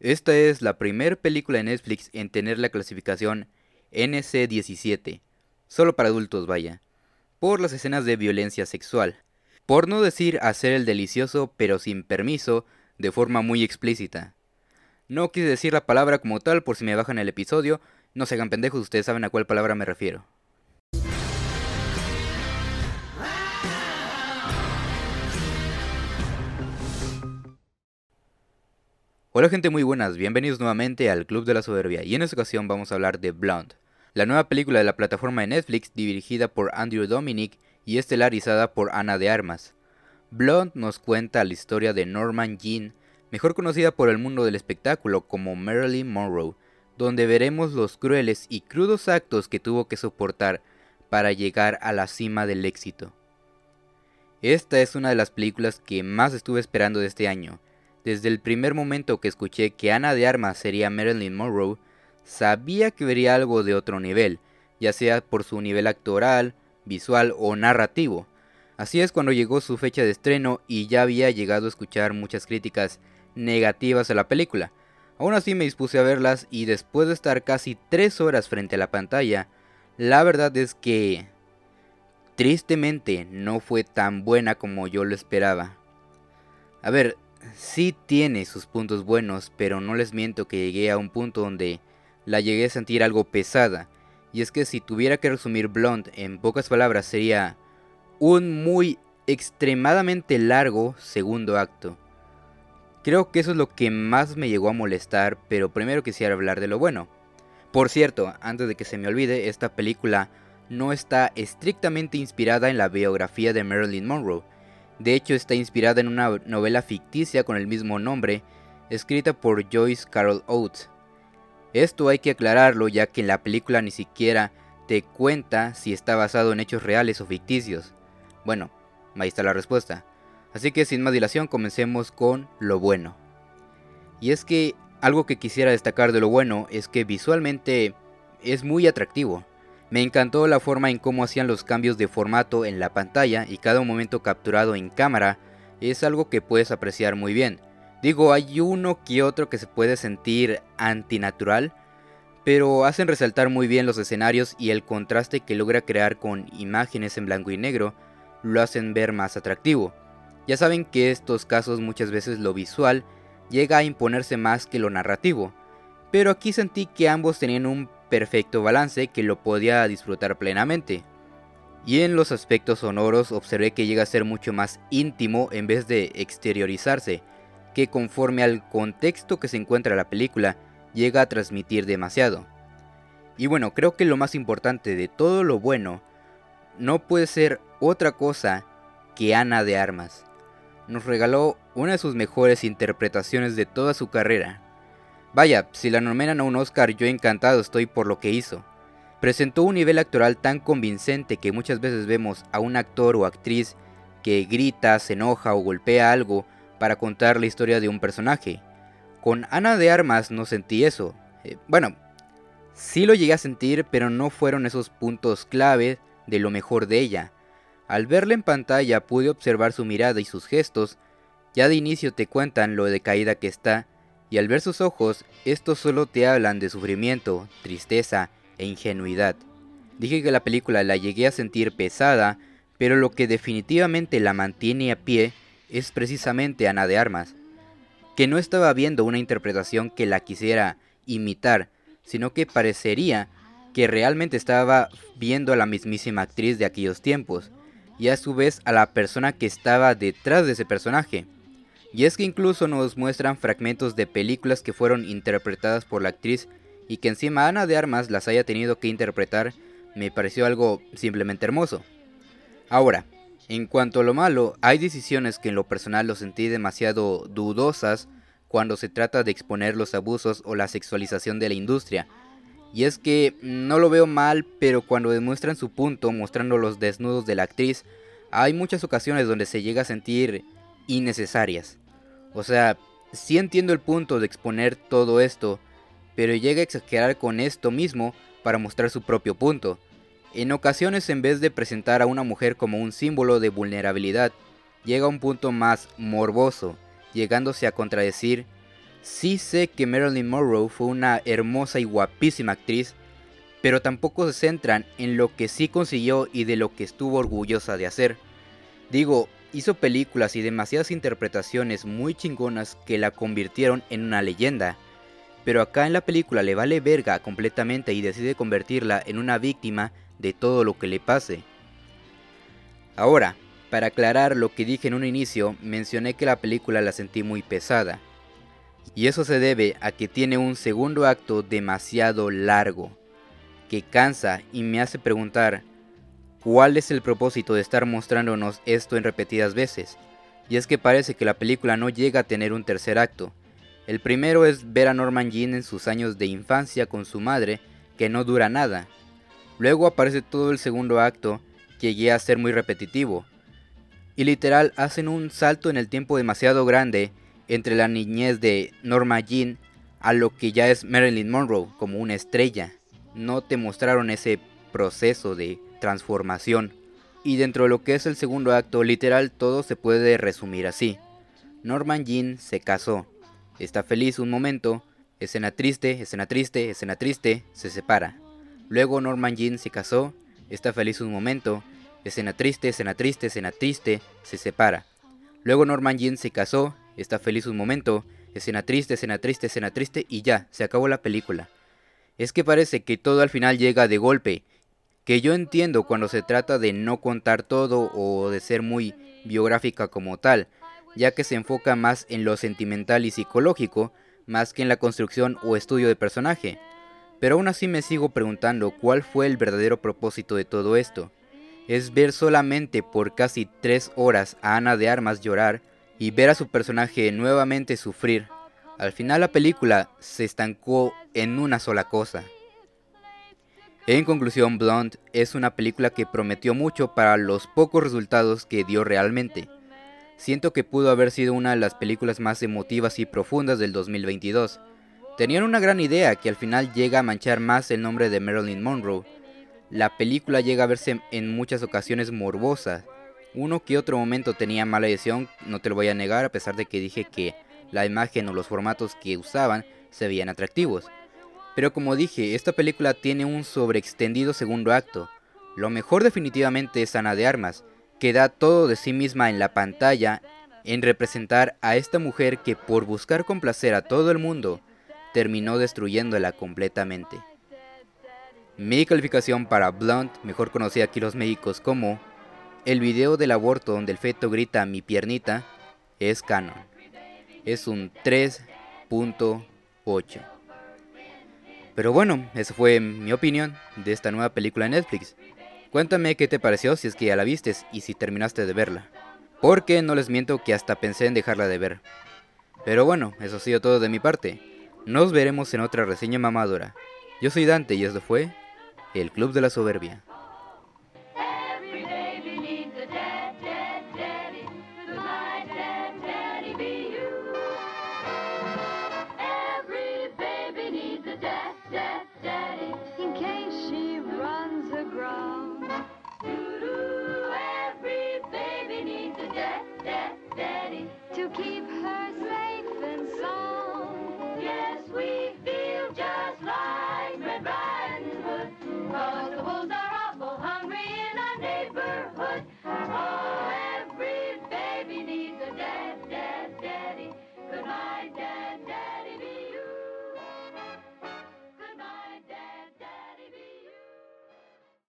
Esta es la primera película de Netflix en tener la clasificación NC-17, solo para adultos vaya, por las escenas de violencia sexual. Por no decir hacer el delicioso pero sin permiso, de forma muy explícita. No quise decir la palabra como tal por si me bajan el episodio, no se hagan pendejos, ustedes saben a cuál palabra me refiero. Hola gente muy buenas, bienvenidos nuevamente al Club de la Soberbia y en esta ocasión vamos a hablar de Blonde, la nueva película de la plataforma de Netflix dirigida por Andrew Dominic y estelarizada por Ana de Armas. Blonde nos cuenta la historia de Norman Jean, mejor conocida por el mundo del espectáculo como Marilyn Monroe, donde veremos los crueles y crudos actos que tuvo que soportar para llegar a la cima del éxito. Esta es una de las películas que más estuve esperando de este año, desde el primer momento que escuché que Ana de Armas sería Marilyn Monroe, sabía que vería algo de otro nivel, ya sea por su nivel actoral, visual o narrativo. Así es cuando llegó su fecha de estreno y ya había llegado a escuchar muchas críticas negativas a la película. Aún así me dispuse a verlas y después de estar casi 3 horas frente a la pantalla, la verdad es que tristemente no fue tan buena como yo lo esperaba. A ver, sí tiene sus puntos buenos, pero no les miento que llegué a un punto donde la llegué a sentir algo pesada. Y es que si tuviera que resumir Blonde en pocas palabras sería un muy extremadamente largo segundo acto. Creo que eso es lo que más me llegó a molestar, pero primero quisiera hablar de lo bueno. Por cierto, antes de que se me olvide, esta película no está estrictamente inspirada en la biografía de Marilyn Monroe, de hecho, está inspirada en una novela ficticia con el mismo nombre, escrita por Joyce Carol Oates. Esto hay que aclararlo ya que en la película ni siquiera te cuenta si está basado en hechos reales o ficticios. Bueno, ahí está la respuesta. Así que sin más dilación comencemos con lo bueno. Y es que algo que quisiera destacar de lo bueno es que visualmente es muy atractivo. Me encantó la forma en cómo hacían los cambios de formato en la pantalla y cada momento capturado en cámara es algo que puedes apreciar muy bien. Digo, hay uno que otro que se puede sentir antinatural, pero hacen resaltar muy bien los escenarios y el contraste que logra crear con imágenes en blanco y negro lo hacen ver más atractivo. Ya saben que estos casos muchas veces lo visual llega a imponerse más que lo narrativo, pero aquí sentí que ambos tenían un perfecto balance que lo podía disfrutar plenamente. Y en los aspectos sonoros observé que llega a ser mucho más íntimo en vez de exteriorizarse, que conforme al contexto que se encuentra la película, llega a transmitir demasiado. Y bueno, creo que lo más importante de todo lo bueno no puede ser otra cosa que Ana de Armas. Nos regaló una de sus mejores interpretaciones de toda su carrera, Vaya, si la nominan a un Oscar, yo encantado estoy por lo que hizo. Presentó un nivel actoral tan convincente que muchas veces vemos a un actor o actriz que grita, se enoja o golpea algo para contar la historia de un personaje. Con Ana de Armas no sentí eso. Eh, bueno, sí lo llegué a sentir, pero no fueron esos puntos clave de lo mejor de ella. Al verla en pantalla pude observar su mirada y sus gestos, ya de inicio te cuentan lo decaída que está y al ver sus ojos, estos solo te hablan de sufrimiento, tristeza e ingenuidad. Dije que la película la llegué a sentir pesada, pero lo que definitivamente la mantiene a pie es precisamente Ana de Armas, que no estaba viendo una interpretación que la quisiera imitar, sino que parecería que realmente estaba viendo a la mismísima actriz de aquellos tiempos, y a su vez a la persona que estaba detrás de ese personaje. Y es que incluso nos muestran fragmentos de películas que fueron interpretadas por la actriz y que encima Ana de Armas las haya tenido que interpretar me pareció algo simplemente hermoso. Ahora, en cuanto a lo malo, hay decisiones que en lo personal lo sentí demasiado dudosas cuando se trata de exponer los abusos o la sexualización de la industria. Y es que no lo veo mal, pero cuando demuestran su punto mostrando los desnudos de la actriz, hay muchas ocasiones donde se llega a sentir innecesarias. O sea, sí entiendo el punto de exponer todo esto, pero llega a exagerar con esto mismo para mostrar su propio punto. En ocasiones en vez de presentar a una mujer como un símbolo de vulnerabilidad, llega a un punto más morboso, llegándose a contradecir Sí sé que Marilyn Monroe fue una hermosa y guapísima actriz, pero tampoco se centran en lo que sí consiguió y de lo que estuvo orgullosa de hacer. Digo, hizo películas y demasiadas interpretaciones muy chingonas que la convirtieron en una leyenda, pero acá en la película le vale verga completamente y decide convertirla en una víctima de todo lo que le pase. Ahora, para aclarar lo que dije en un inicio, mencioné que la película la sentí muy pesada. Y eso se debe a que tiene un segundo acto demasiado largo, que cansa y me hace preguntar, ¿cuál es el propósito de estar mostrándonos esto en repetidas veces? Y es que parece que la película no llega a tener un tercer acto. El primero es ver a Norman Jean en sus años de infancia con su madre, que no dura nada. Luego aparece todo el segundo acto, que llega a ser muy repetitivo. Y literal hacen un salto en el tiempo demasiado grande entre la niñez de Norma Jean a lo que ya es Marilyn Monroe como una estrella. No te mostraron ese proceso de transformación. Y dentro de lo que es el segundo acto, literal todo se puede resumir así. Norman Jean se casó, está feliz un momento, escena triste, escena triste, escena triste, se separa. Luego Norman Jean se casó, está feliz un momento, escena triste, escena triste, escena triste, se separa. Luego Norman Jean se casó, está feliz un momento, escena triste, escena triste, escena triste y ya, se acabó la película. Es que parece que todo al final llega de golpe, que yo entiendo cuando se trata de no contar todo o de ser muy biográfica como tal, ya que se enfoca más en lo sentimental y psicológico, más que en la construcción o estudio de personaje. Pero aún así me sigo preguntando cuál fue el verdadero propósito de todo esto. Es ver solamente por casi tres horas a Ana de Armas llorar y ver a su personaje nuevamente sufrir. Al final la película se estancó en una sola cosa. En conclusión, Blonde es una película que prometió mucho para los pocos resultados que dio realmente. Siento que pudo haber sido una de las películas más emotivas y profundas del 2022. Tenían una gran idea que al final llega a manchar más el nombre de Marilyn Monroe. La película llega a verse en muchas ocasiones morbosa, uno que otro momento tenía mala edición, no te lo voy a negar, a pesar de que dije que la imagen o los formatos que usaban se veían atractivos. Pero como dije, esta película tiene un sobreextendido segundo acto. Lo mejor definitivamente es Ana de Armas, que da todo de sí misma en la pantalla en representar a esta mujer que por buscar complacer a todo el mundo, terminó destruyéndola completamente. Mi calificación para Blunt, mejor conocida aquí los médicos como el video del aborto donde el feto grita mi piernita es canon. Es un 3.8. Pero bueno, esa fue mi opinión de esta nueva película de Netflix. Cuéntame qué te pareció si es que ya la vistes y si terminaste de verla. Porque no les miento que hasta pensé en dejarla de ver. Pero bueno, eso ha sido todo de mi parte. Nos veremos en otra reseña mamadora. Yo soy Dante y esto fue El Club de la Soberbia.